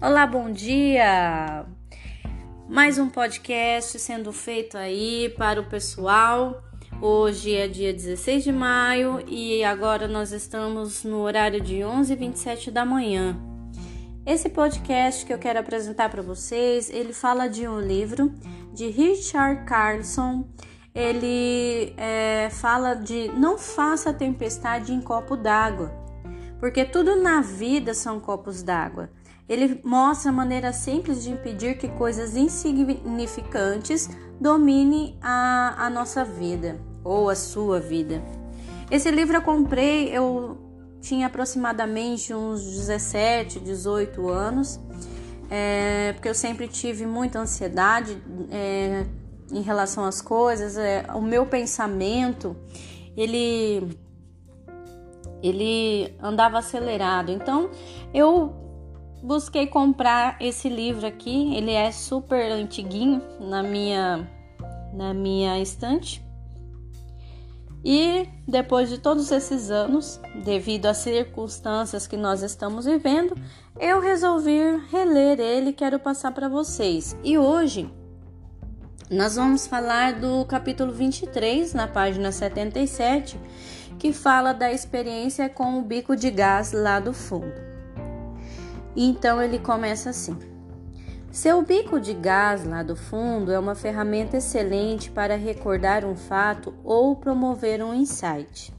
Olá, bom dia! Mais um podcast sendo feito aí para o pessoal. Hoje é dia 16 de maio e agora nós estamos no horário de 11h27 da manhã. Esse podcast que eu quero apresentar para vocês, ele fala de um livro de Richard Carlson. Ele é, fala de não faça tempestade em copo d'água, porque tudo na vida são copos d'água. Ele mostra a maneira simples de impedir que coisas insignificantes dominem a, a nossa vida ou a sua vida. Esse livro eu comprei, eu tinha aproximadamente uns 17, 18 anos, é, porque eu sempre tive muita ansiedade é, em relação às coisas. É, o meu pensamento, ele ele andava acelerado. Então eu busquei comprar esse livro aqui. Ele é super antiguinho na minha na minha estante. E depois de todos esses anos, devido às circunstâncias que nós estamos vivendo, eu resolvi reler ele, quero passar para vocês. E hoje nós vamos falar do capítulo 23, na página 77, que fala da experiência com o bico de gás lá do fundo. Então ele começa assim: Seu bico de gás lá do fundo é uma ferramenta excelente para recordar um fato ou promover um insight.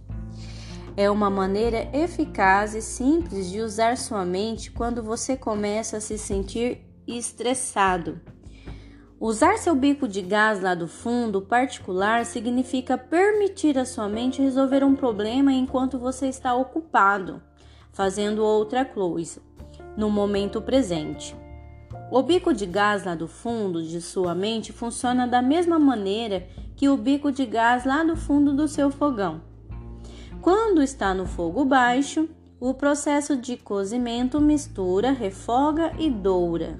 É uma maneira eficaz e simples de usar sua mente quando você começa a se sentir estressado. Usar seu bico de gás lá do fundo particular significa permitir à sua mente resolver um problema enquanto você está ocupado, fazendo outra coisa no momento presente. O bico de gás lá do fundo de sua mente funciona da mesma maneira que o bico de gás lá do fundo do seu fogão. Quando está no fogo baixo, o processo de cozimento mistura, refoga e doura,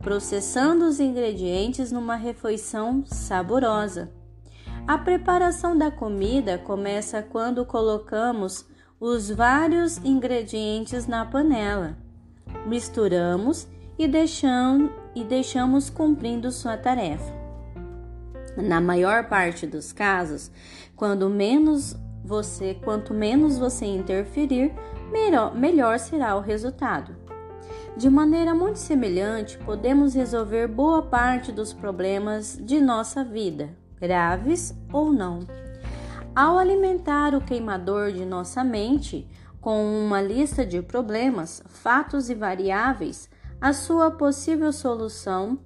processando os ingredientes numa refeição saborosa. A preparação da comida começa quando colocamos os vários ingredientes na panela misturamos e deixamos, e deixamos cumprindo sua tarefa. Na maior parte dos casos, quando menos você, quanto menos você interferir, melhor, melhor será o resultado. De maneira muito semelhante, podemos resolver boa parte dos problemas de nossa vida, graves ou não. Ao alimentar o queimador de nossa mente, com uma lista de problemas, fatos e variáveis, a sua possível solução,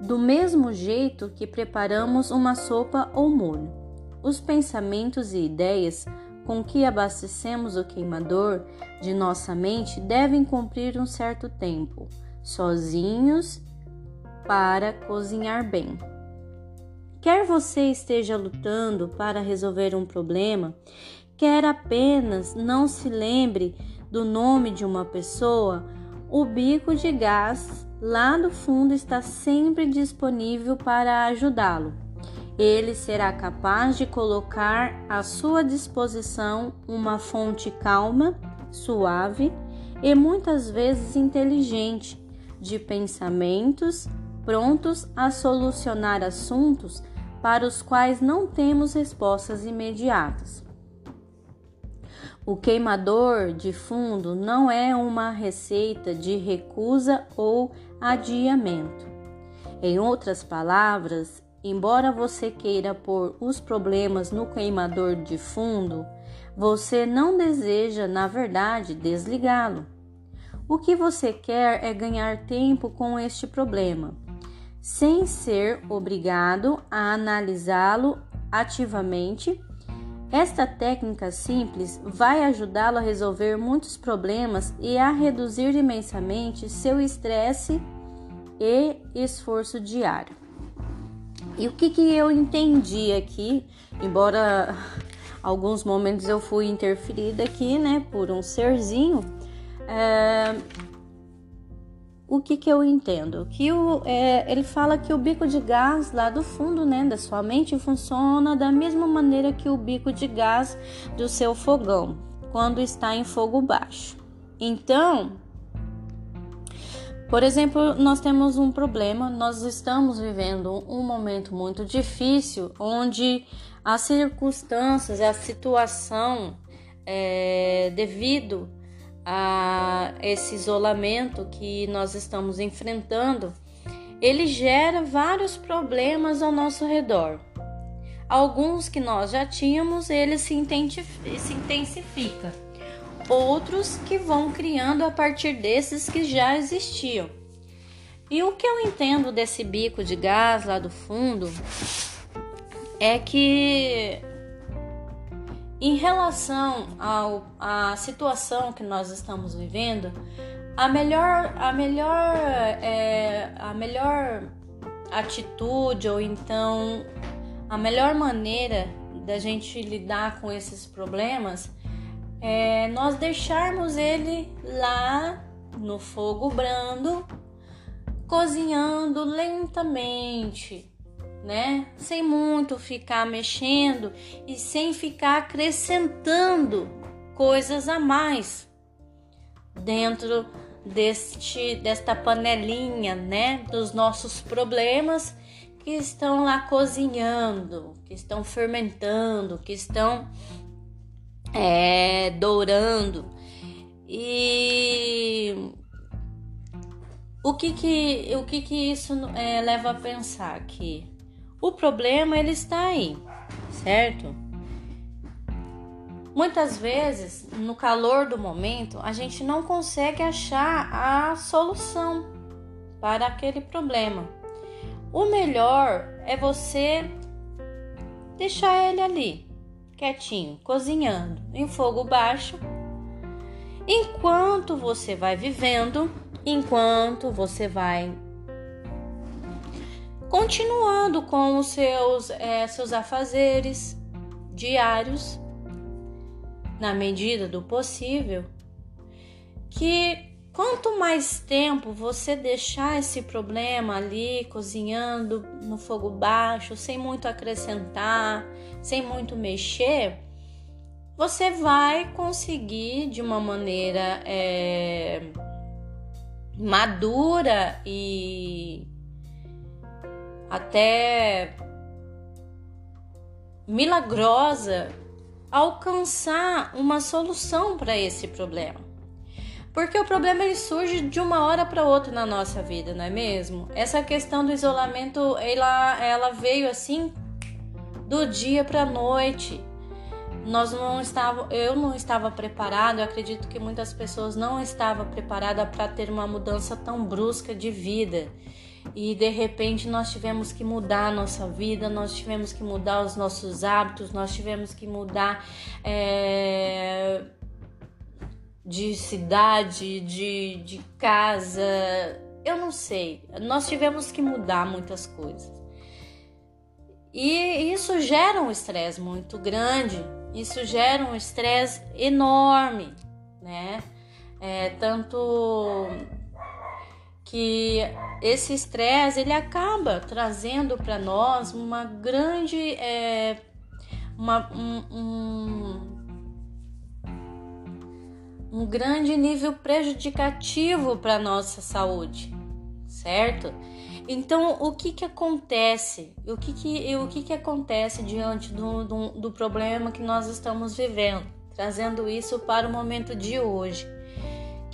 do mesmo jeito que preparamos uma sopa ou molho. Os pensamentos e ideias com que abastecemos o queimador de nossa mente devem cumprir um certo tempo, sozinhos, para cozinhar bem. Quer você esteja lutando para resolver um problema quer apenas não se lembre do nome de uma pessoa, o bico de gás lá no fundo está sempre disponível para ajudá-lo. Ele será capaz de colocar à sua disposição uma fonte calma, suave e muitas vezes inteligente de pensamentos prontos a solucionar assuntos para os quais não temos respostas imediatas. O queimador de fundo não é uma receita de recusa ou adiamento. Em outras palavras, embora você queira pôr os problemas no queimador de fundo, você não deseja, na verdade, desligá-lo. O que você quer é ganhar tempo com este problema, sem ser obrigado a analisá-lo ativamente esta técnica simples vai ajudá-lo a resolver muitos problemas e a reduzir imensamente seu estresse e esforço diário. E o que, que eu entendi aqui, embora alguns momentos eu fui interferida aqui, né, por um serzinho, é, o que, que eu entendo? Que o, é, ele fala que o bico de gás lá do fundo né, da sua mente funciona da mesma maneira que o bico de gás do seu fogão, quando está em fogo baixo. Então, Por exemplo, nós temos um problema, nós estamos vivendo um momento muito difícil onde as circunstâncias, a situação, é, devido a esse isolamento que nós estamos enfrentando, ele gera vários problemas ao nosso redor. Alguns que nós já tínhamos, ele se, se intensifica. Outros que vão criando a partir desses que já existiam. E o que eu entendo desse bico de gás lá do fundo é que em relação ao, à situação que nós estamos vivendo, a melhor, a melhor, é, a melhor atitude ou então a melhor maneira da gente lidar com esses problemas é nós deixarmos ele lá no fogo brando, cozinhando lentamente, né? Sem muito ficar mexendo e sem ficar acrescentando coisas a mais dentro deste desta panelinha, né, dos nossos problemas que estão lá cozinhando, que estão fermentando, que estão é, dourando. E o que que, o que, que isso é, leva a pensar? Que o problema ele está aí, certo? Muitas vezes, no calor do momento, a gente não consegue achar a solução para aquele problema. O melhor é você deixar ele ali, quietinho, cozinhando em fogo baixo, enquanto você vai vivendo, enquanto você vai continuando com os seus, é, seus afazeres diários, na medida do possível, que quanto mais tempo você deixar esse problema ali cozinhando no fogo baixo, sem muito acrescentar, sem muito mexer, você vai conseguir de uma maneira é, madura e até milagrosa alcançar uma solução para esse problema. Porque o problema ele surge de uma hora para outra na nossa vida, não é mesmo? Essa questão do isolamento, ela, ela veio assim do dia para a noite. Nós não estava, eu não estava preparado, eu acredito que muitas pessoas não estavam preparadas para ter uma mudança tão brusca de vida e de repente nós tivemos que mudar a nossa vida, nós tivemos que mudar os nossos hábitos, nós tivemos que mudar é, de cidade, de, de casa, eu não sei, nós tivemos que mudar muitas coisas. E isso gera um estresse muito grande, isso gera um estresse enorme, né? É, tanto que esse estresse ele acaba trazendo para nós uma grande é, uma, um, um, um grande nível prejudicativo para nossa saúde, certo? Então, o que que acontece? O que que, o que, que acontece diante do, do, do problema que nós estamos vivendo? Trazendo isso para o momento de hoje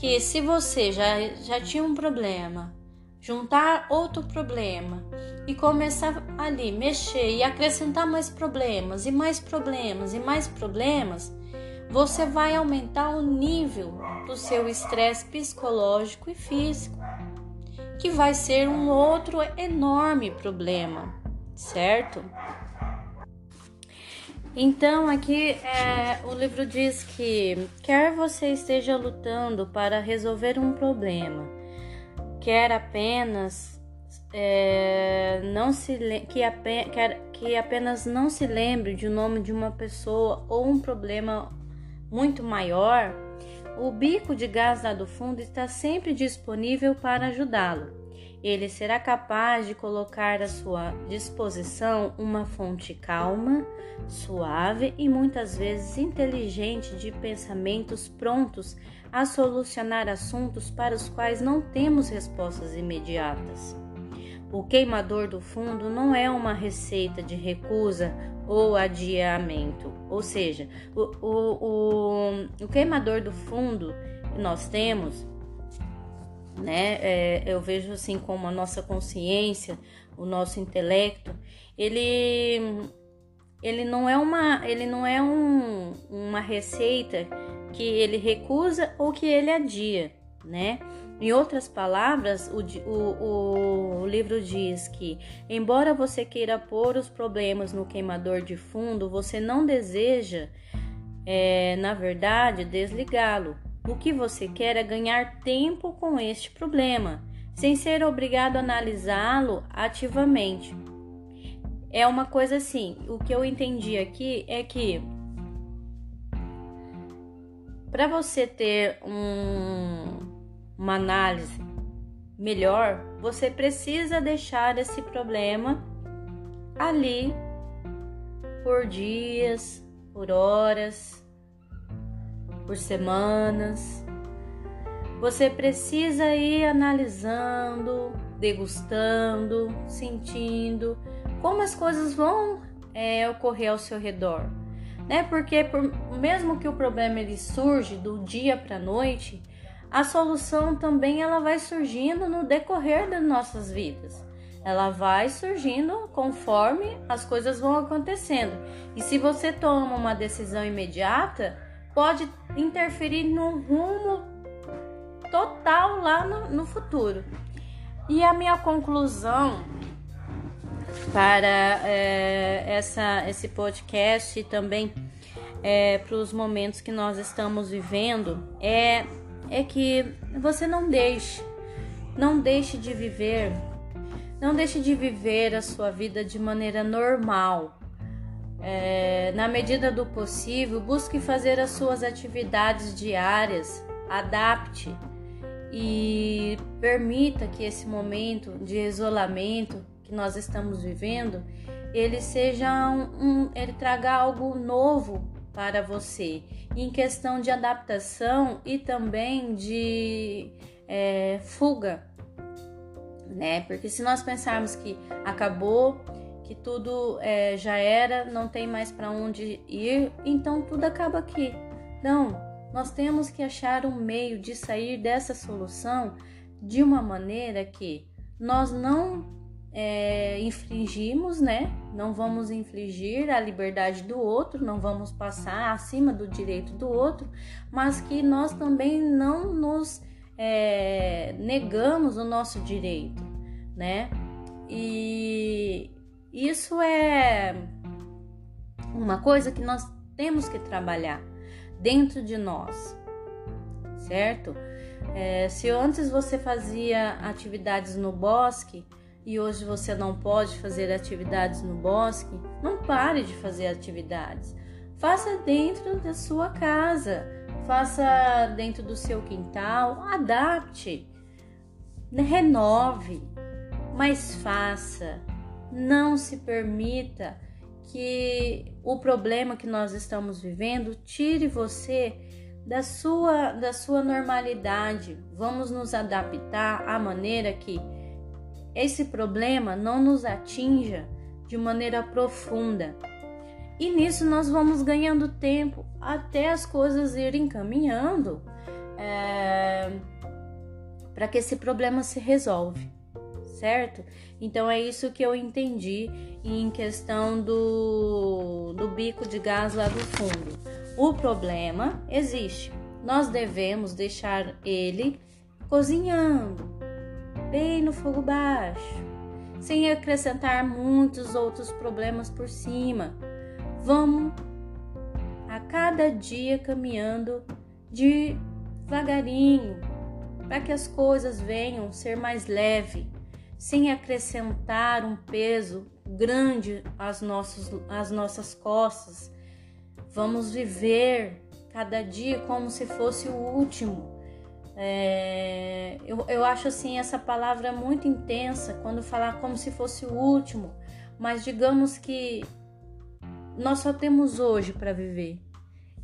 que se você já, já tinha um problema, juntar outro problema e começar ali mexer e acrescentar mais problemas e mais problemas e mais problemas, você vai aumentar o nível do seu estresse psicológico e físico, que vai ser um outro enorme problema, certo? Então, aqui é, o livro diz que quer você esteja lutando para resolver um problema, quer apenas é, não se que, quer, que apenas não se lembre de o nome de uma pessoa ou um problema muito maior, o bico de gás lá do fundo está sempre disponível para ajudá-lo. Ele será capaz de colocar à sua disposição uma fonte calma, suave e muitas vezes inteligente de pensamentos prontos a solucionar assuntos para os quais não temos respostas imediatas. O queimador do fundo não é uma receita de recusa ou adiamento, ou seja, o, o, o, o queimador do fundo nós temos né? É, eu vejo assim como a nossa consciência, o nosso intelecto, ele ele não é uma ele não é um, uma receita que ele recusa ou que ele adia, né? Em outras palavras, o, o, o, livro diz que, embora você queira pôr os problemas no queimador de fundo, você não deseja, é, na verdade, desligá-lo. O que você quer é ganhar tempo com este problema, sem ser obrigado a analisá-lo ativamente. É uma coisa assim, o que eu entendi aqui é que para você ter um, uma análise melhor, você precisa deixar esse problema ali por dias, por horas, por semanas. Você precisa ir analisando, degustando, sentindo como as coisas vão é, ocorrer ao seu redor, né? Porque por, mesmo que o problema ele surge do dia para a noite, a solução também ela vai surgindo no decorrer das nossas vidas. Ela vai surgindo conforme as coisas vão acontecendo. E se você toma uma decisão imediata, pode interferir no rumo total lá no, no futuro. E a minha conclusão para é, essa, esse podcast e também é, para os momentos que nós estamos vivendo é, é que você não deixe, não deixe de viver, não deixe de viver a sua vida de maneira normal é, na medida do possível, busque fazer as suas atividades diárias, adapte e permita que esse momento de isolamento que nós estamos vivendo, ele seja um, um ele traga algo novo para você em questão de adaptação e também de é, fuga, né? Porque se nós pensarmos que acabou que tudo é, já era, não tem mais para onde ir, então tudo acaba aqui. Não, nós temos que achar um meio de sair dessa solução de uma maneira que nós não é, infringimos, né? Não vamos infligir a liberdade do outro, não vamos passar acima do direito do outro, mas que nós também não nos é, negamos o nosso direito, né? E, isso é uma coisa que nós temos que trabalhar dentro de nós, certo? É, se antes você fazia atividades no bosque e hoje você não pode fazer atividades no bosque, não pare de fazer atividades. Faça dentro da sua casa, faça dentro do seu quintal, adapte, renove, mas faça não se permita que o problema que nós estamos vivendo tire você da sua da sua normalidade. Vamos nos adaptar à maneira que esse problema não nos atinja de maneira profunda. E nisso nós vamos ganhando tempo até as coisas irem caminhando é, para que esse problema se resolve certo? Então é isso que eu entendi em questão do, do bico de gás lá do fundo. O problema existe, nós devemos deixar ele cozinhando, bem no fogo baixo, sem acrescentar muitos outros problemas por cima. Vamos a cada dia caminhando devagarinho, para que as coisas venham ser mais leve sem acrescentar um peso grande às, nossos, às nossas costas. Vamos viver cada dia como se fosse o último. É, eu, eu acho assim essa palavra muito intensa quando falar como se fosse o último, mas digamos que nós só temos hoje para viver.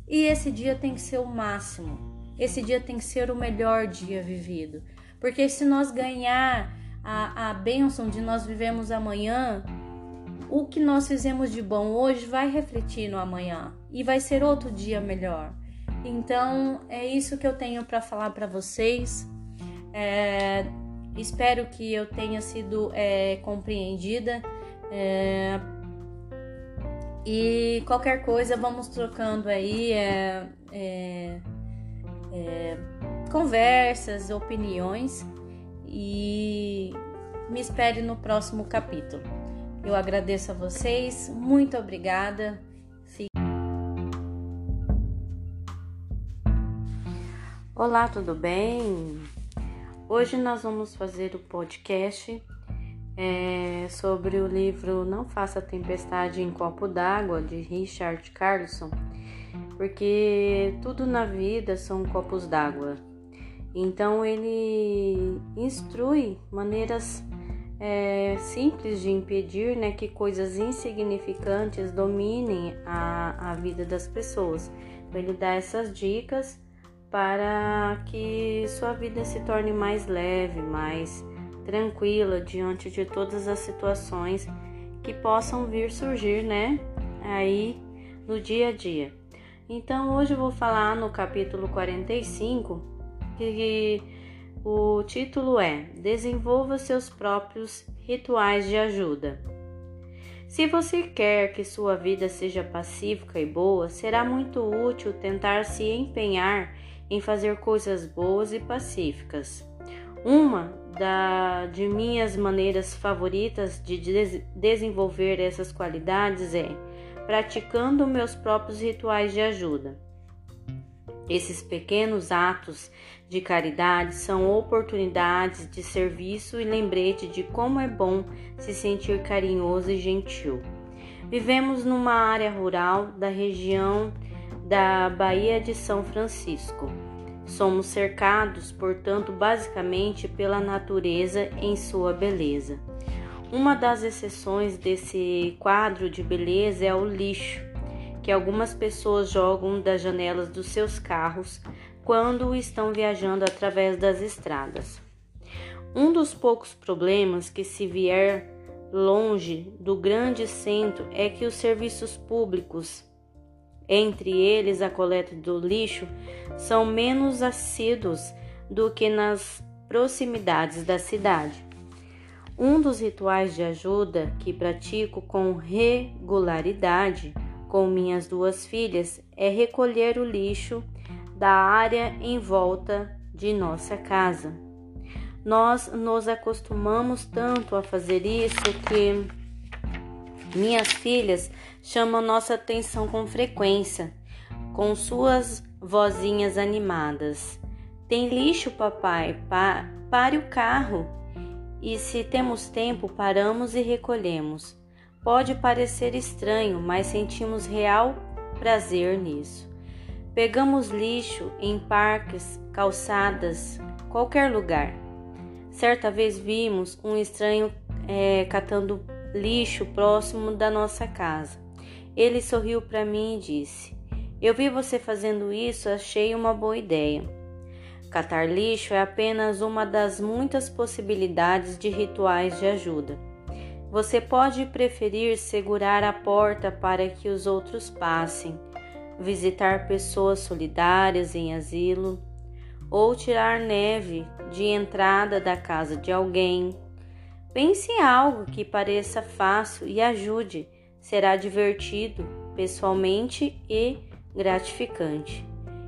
E esse dia tem que ser o máximo. Esse dia tem que ser o melhor dia vivido. Porque se nós ganhar a, a bênção de nós vivemos amanhã, o que nós fizemos de bom hoje vai refletir no amanhã e vai ser outro dia melhor. Então é isso que eu tenho para falar para vocês. É, espero que eu tenha sido é, compreendida. É, e qualquer coisa, vamos trocando aí é, é, é, conversas, opiniões e me espere no próximo capítulo. Eu agradeço a vocês, muito obrigada. Olá, tudo bem? Hoje nós vamos fazer o podcast é, sobre o livro Não Faça Tempestade em Copo d'Água, de Richard Carlson, porque tudo na vida são copos d'água. Então ele instrui maneiras é, simples de impedir né, que coisas insignificantes dominem a, a vida das pessoas. Ele dá essas dicas para que sua vida se torne mais leve, mais tranquila diante de todas as situações que possam vir surgir, né? Aí no dia a dia. Então hoje eu vou falar no capítulo 45 que o título é Desenvolva seus próprios rituais de ajuda. Se você quer que sua vida seja pacífica e boa, será muito útil tentar se empenhar em fazer coisas boas e pacíficas. Uma da, de minhas maneiras favoritas de des desenvolver essas qualidades é praticando meus próprios rituais de ajuda. Esses pequenos atos de caridade são oportunidades de serviço e lembrete de como é bom se sentir carinhoso e gentil. Vivemos numa área rural da região da Baía de São Francisco. Somos cercados, portanto, basicamente pela natureza em sua beleza. Uma das exceções desse quadro de beleza é o lixo, que algumas pessoas jogam das janelas dos seus carros quando estão viajando através das estradas. Um dos poucos problemas que se vier longe do grande centro é que os serviços públicos entre eles a coleta do lixo, são menos assíduos do que nas proximidades da cidade. Um dos rituais de ajuda que pratico com regularidade com minhas duas filhas é recolher o lixo da área em volta de nossa casa. Nós nos acostumamos tanto a fazer isso que minhas filhas chamam nossa atenção com frequência, com suas vozinhas animadas. Tem lixo, papai? Pa pare o carro. E se temos tempo, paramos e recolhemos. Pode parecer estranho, mas sentimos real prazer nisso. Pegamos lixo em parques, calçadas, qualquer lugar. Certa vez vimos um estranho é, catando lixo próximo da nossa casa. Ele sorriu para mim e disse: Eu vi você fazendo isso, achei uma boa ideia. Catar lixo é apenas uma das muitas possibilidades de rituais de ajuda. Você pode preferir segurar a porta para que os outros passem, visitar pessoas solidárias em asilo, ou tirar neve de entrada da casa de alguém, Pense em algo que pareça fácil e ajude. Será divertido, pessoalmente e gratificante,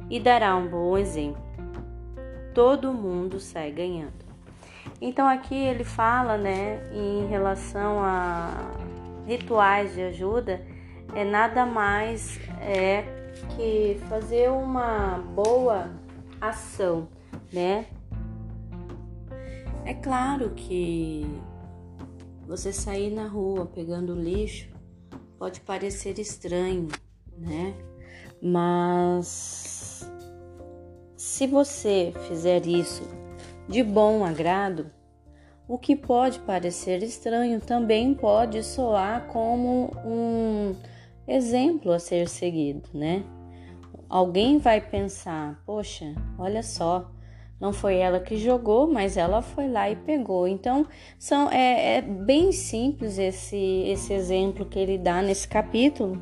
e dará um bom exemplo. Todo mundo sai ganhando. Então aqui ele fala, né, em relação a rituais de ajuda, é nada mais é que fazer uma boa ação, né? É claro que você sair na rua pegando lixo pode parecer estranho, né? Mas se você fizer isso de bom agrado, o que pode parecer estranho também pode soar como um exemplo a ser seguido, né? Alguém vai pensar: poxa, olha só, não foi ela que jogou, mas ela foi lá e pegou. Então, são, é, é bem simples esse, esse exemplo que ele dá nesse capítulo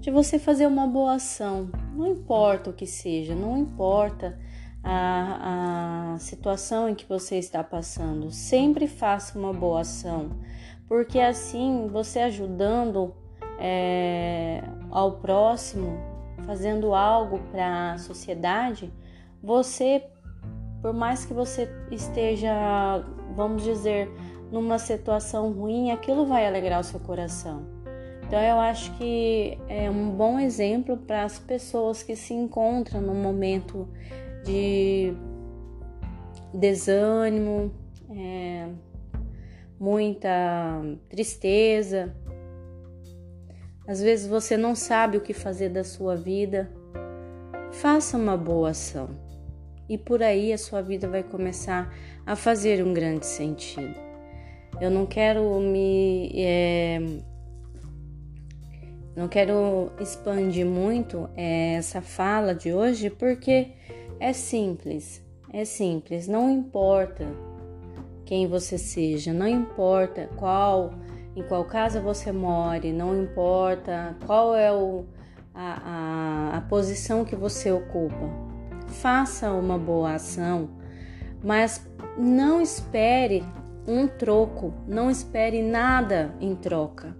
de você fazer uma boa ação. Não importa o que seja, não importa a, a situação em que você está passando, sempre faça uma boa ação, porque assim você ajudando é, ao próximo, fazendo algo para a sociedade, você por mais que você esteja, vamos dizer, numa situação ruim, aquilo vai alegrar o seu coração. Então eu acho que é um bom exemplo para as pessoas que se encontram num momento de desânimo, é, muita tristeza. Às vezes você não sabe o que fazer da sua vida. Faça uma boa ação e por aí a sua vida vai começar a fazer um grande sentido. Eu não quero me. É, não quero expandir muito é, essa fala de hoje porque é simples, é simples, não importa quem você seja, não importa qual, em qual casa você more, não importa qual é o, a, a, a posição que você ocupa. Faça uma boa ação, mas não espere um troco, não espere nada em troca.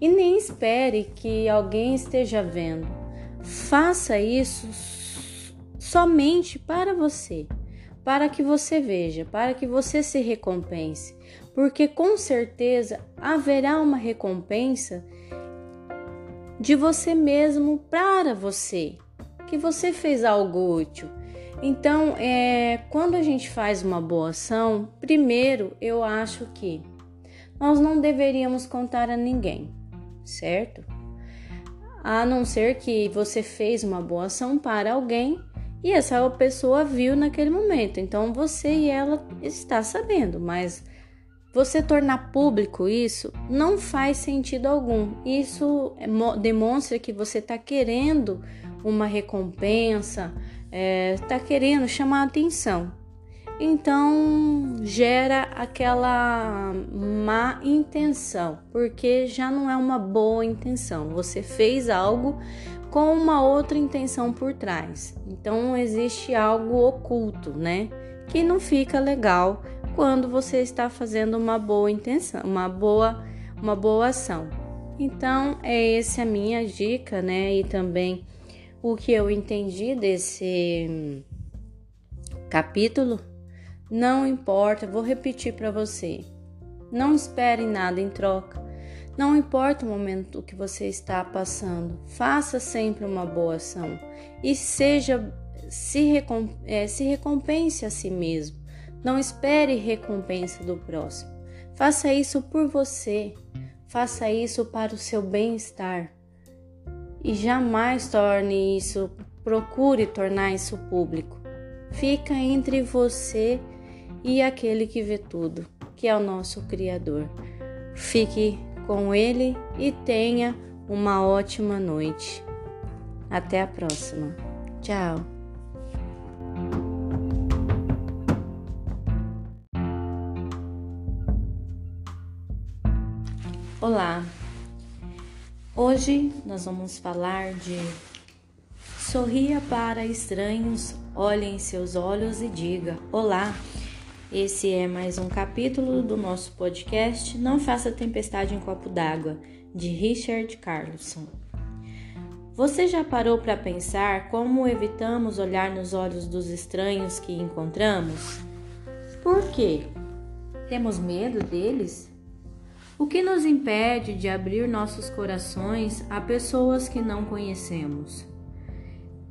E nem espere que alguém esteja vendo. Faça isso somente para você, para que você veja, para que você se recompense, porque com certeza haverá uma recompensa de você mesmo para você que você fez algo útil. Então, é, quando a gente faz uma boa ação, primeiro eu acho que nós não deveríamos contar a ninguém, certo? A não ser que você fez uma boa ação para alguém e essa pessoa viu naquele momento. Então você e ela está sabendo, mas você tornar público isso não faz sentido algum. Isso é demonstra que você está querendo uma recompensa, está é, tá querendo chamar atenção. Então gera aquela má intenção, porque já não é uma boa intenção. Você fez algo com uma outra intenção por trás. Então existe algo oculto, né? Que não fica legal quando você está fazendo uma boa intenção, uma boa, uma boa ação. Então é essa a minha dica, né? E também o que eu entendi desse capítulo, não importa, vou repetir para você. Não espere nada em troca. Não importa o momento que você está passando, faça sempre uma boa ação e seja se, recomp é, se recompense a si mesmo. Não espere recompensa do próximo. Faça isso por você. Faça isso para o seu bem-estar e jamais torne isso, procure tornar isso público. Fica entre você e aquele que vê tudo, que é o nosso Criador. Fique com ele e tenha uma ótima noite. Até a próxima. Tchau. Olá, Hoje nós vamos falar de sorria para estranhos, olhe em seus olhos e diga: Olá. Esse é mais um capítulo do nosso podcast Não Faça Tempestade em Copo d'Água, de Richard Carlson. Você já parou para pensar como evitamos olhar nos olhos dos estranhos que encontramos? Por quê? Temos medo deles? O que nos impede de abrir nossos corações a pessoas que não conhecemos?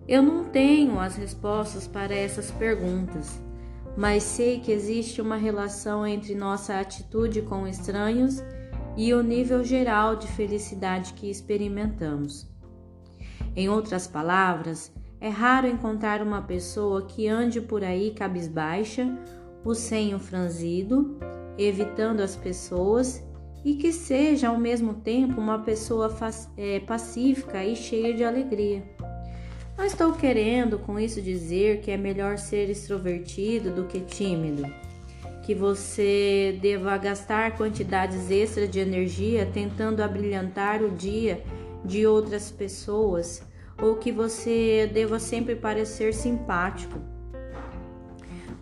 Eu não tenho as respostas para essas perguntas, mas sei que existe uma relação entre nossa atitude com estranhos e o nível geral de felicidade que experimentamos. Em outras palavras, É raro encontrar uma pessoa que ande por aí cabisbaixa, o senho franzido, evitando as pessoas e que seja ao mesmo tempo uma pessoa é, pacífica e cheia de alegria. Não estou querendo com isso dizer que é melhor ser extrovertido do que tímido, que você deva gastar quantidades extras de energia tentando abrilhantar o dia de outras pessoas ou que você deva sempre parecer simpático.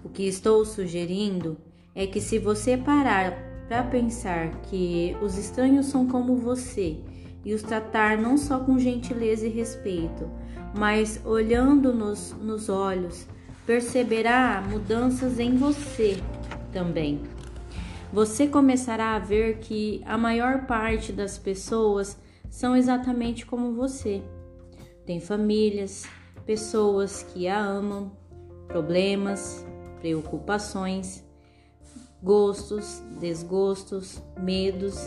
O que estou sugerindo é que se você parar para pensar que os estranhos são como você e os tratar não só com gentileza e respeito, mas olhando nos, nos olhos, perceberá mudanças em você também. Você começará a ver que a maior parte das pessoas são exatamente como você. Tem famílias, pessoas que a amam, problemas, preocupações, gostos, desgostos, medos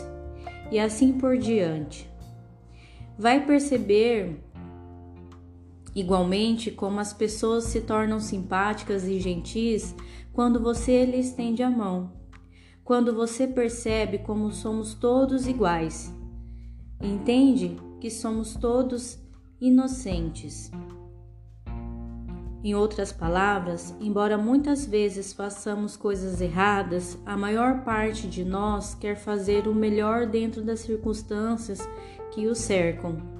e assim por diante. Vai perceber Igualmente, como as pessoas se tornam simpáticas e gentis quando você lhe estende a mão, quando você percebe como somos todos iguais, entende que somos todos inocentes. Em outras palavras, embora muitas vezes façamos coisas erradas, a maior parte de nós quer fazer o melhor dentro das circunstâncias que o cercam.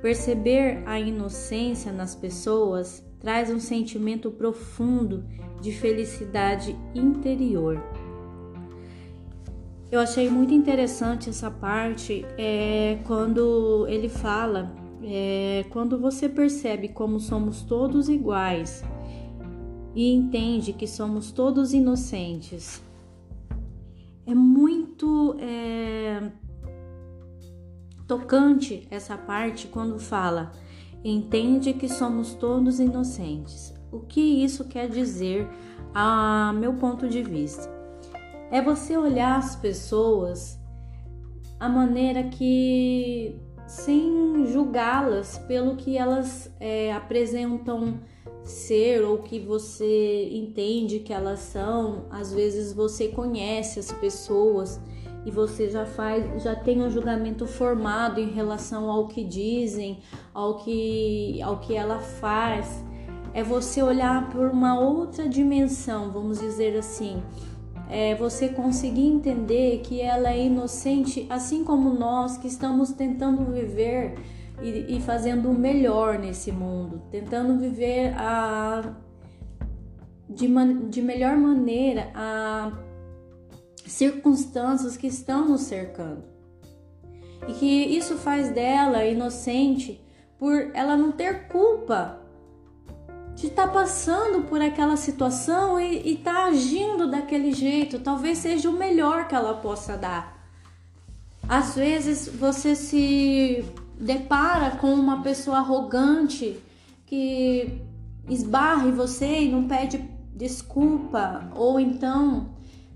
Perceber a inocência nas pessoas traz um sentimento profundo de felicidade interior. Eu achei muito interessante essa parte é, quando ele fala, é, quando você percebe como somos todos iguais e entende que somos todos inocentes. É muito é, tocante essa parte quando fala: entende que somos todos inocentes. O que isso quer dizer a meu ponto de vista? É você olhar as pessoas a maneira que sem julgá-las pelo que elas é, apresentam ser ou que você entende que elas são. Às vezes você conhece as pessoas e você já faz, já tem um julgamento formado em relação ao que dizem, ao que, ao que ela faz. É você olhar por uma outra dimensão, vamos dizer assim. É você conseguir entender que ela é inocente, assim como nós que estamos tentando viver e, e fazendo o melhor nesse mundo, tentando viver a, de, man, de melhor maneira a circunstâncias que estão nos cercando. E que isso faz dela inocente por ela não ter culpa de estar tá passando por aquela situação e estar tá agindo daquele jeito. Talvez seja o melhor que ela possa dar. Às vezes você se depara com uma pessoa arrogante que esbarra em você e não pede desculpa, ou então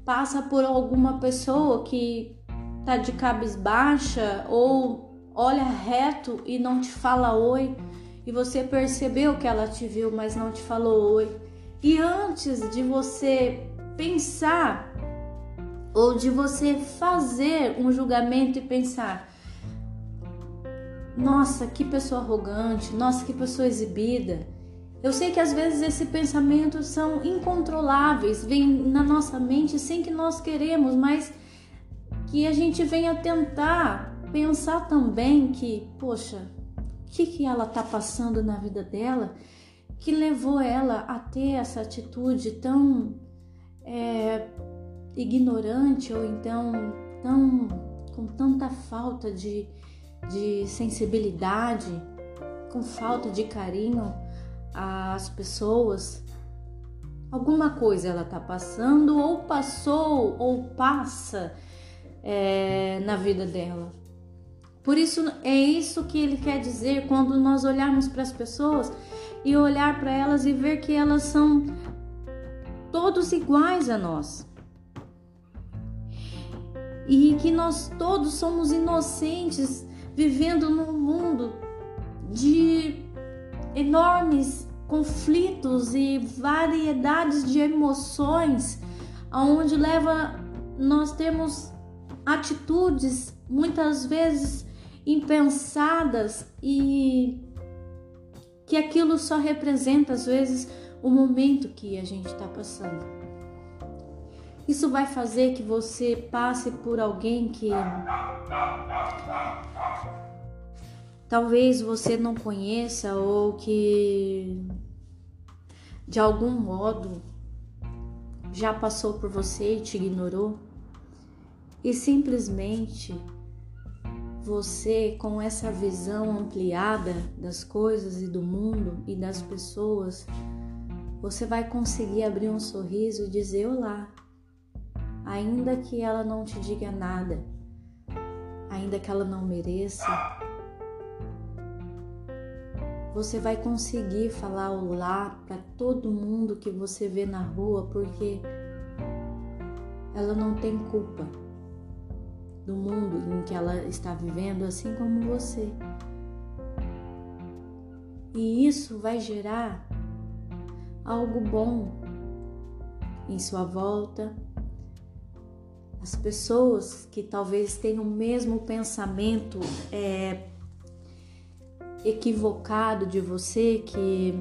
passa por alguma pessoa que tá de cabisbaixa ou olha reto e não te fala oi e você percebeu que ela te viu, mas não te falou oi. E antes de você pensar ou de você fazer um julgamento e pensar: nossa, que pessoa arrogante, nossa, que pessoa exibida eu sei que às vezes esses pensamentos são incontroláveis, vêm na nossa mente sem que nós queremos, mas que a gente venha tentar pensar também que, poxa, o que, que ela está passando na vida dela que levou ela a ter essa atitude tão é, ignorante ou então tão com tanta falta de, de sensibilidade, com falta de carinho as pessoas, alguma coisa ela está passando ou passou ou passa é, na vida dela. Por isso é isso que ele quer dizer quando nós olharmos para as pessoas e olhar para elas e ver que elas são todos iguais a nós. E que nós todos somos inocentes vivendo num mundo de enormes conflitos e variedades de emoções, aonde leva nós temos atitudes muitas vezes impensadas e que aquilo só representa às vezes o momento que a gente está passando. Isso vai fazer que você passe por alguém que talvez você não conheça ou que de algum modo já passou por você e te ignorou, e simplesmente você, com essa visão ampliada das coisas e do mundo e das pessoas, você vai conseguir abrir um sorriso e dizer olá, ainda que ela não te diga nada, ainda que ela não mereça, você vai conseguir falar olá para todo mundo que você vê na rua, porque ela não tem culpa do mundo em que ela está vivendo, assim como você. E isso vai gerar algo bom em sua volta. As pessoas que talvez tenham o mesmo pensamento é, equivocado de você que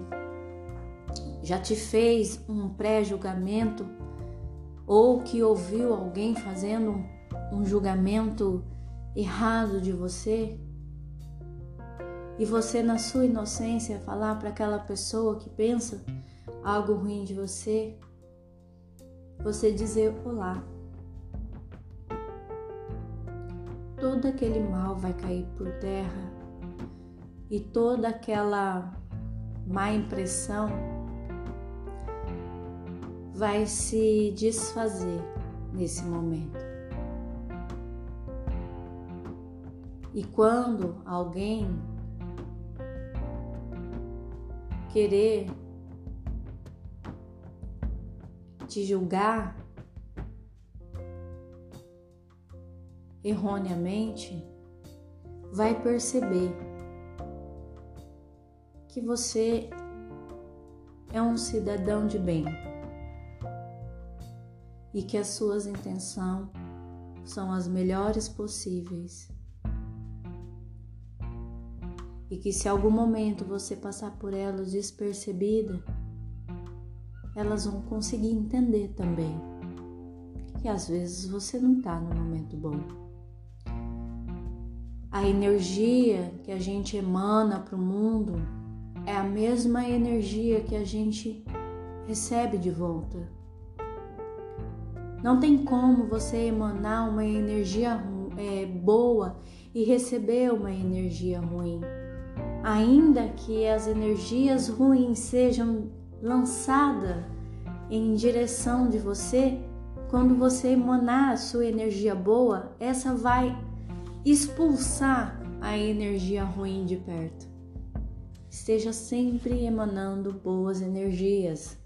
já te fez um pré-julgamento ou que ouviu alguém fazendo um julgamento errado de você e você na sua inocência falar para aquela pessoa que pensa algo ruim de você, você dizer olá. Todo aquele mal vai cair por terra e toda aquela má impressão vai se desfazer nesse momento. E quando alguém querer te julgar erroneamente, vai perceber que você é um cidadão de bem e que as suas intenções são as melhores possíveis. E que se algum momento você passar por elas despercebida, elas vão conseguir entender também que às vezes você não está no momento bom. A energia que a gente emana para o mundo é a mesma energia que a gente recebe de volta. Não tem como você emanar uma energia é, boa e receber uma energia ruim. Ainda que as energias ruins sejam lançadas em direção de você, quando você emanar a sua energia boa, essa vai expulsar a energia ruim de perto esteja sempre emanando boas energias.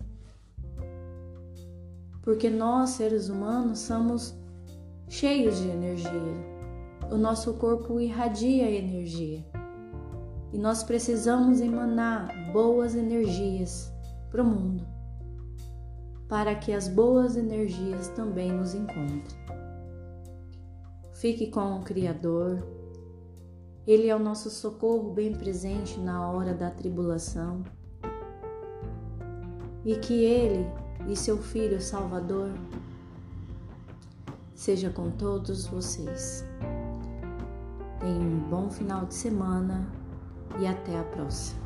Porque nós, seres humanos, somos cheios de energia. O nosso corpo irradia energia. E nós precisamos emanar boas energias para o mundo, para que as boas energias também nos encontrem. Fique com o Criador, ele é o nosso socorro bem presente na hora da tribulação. E que Ele e seu Filho Salvador seja com todos vocês. Tenham um bom final de semana e até a próxima.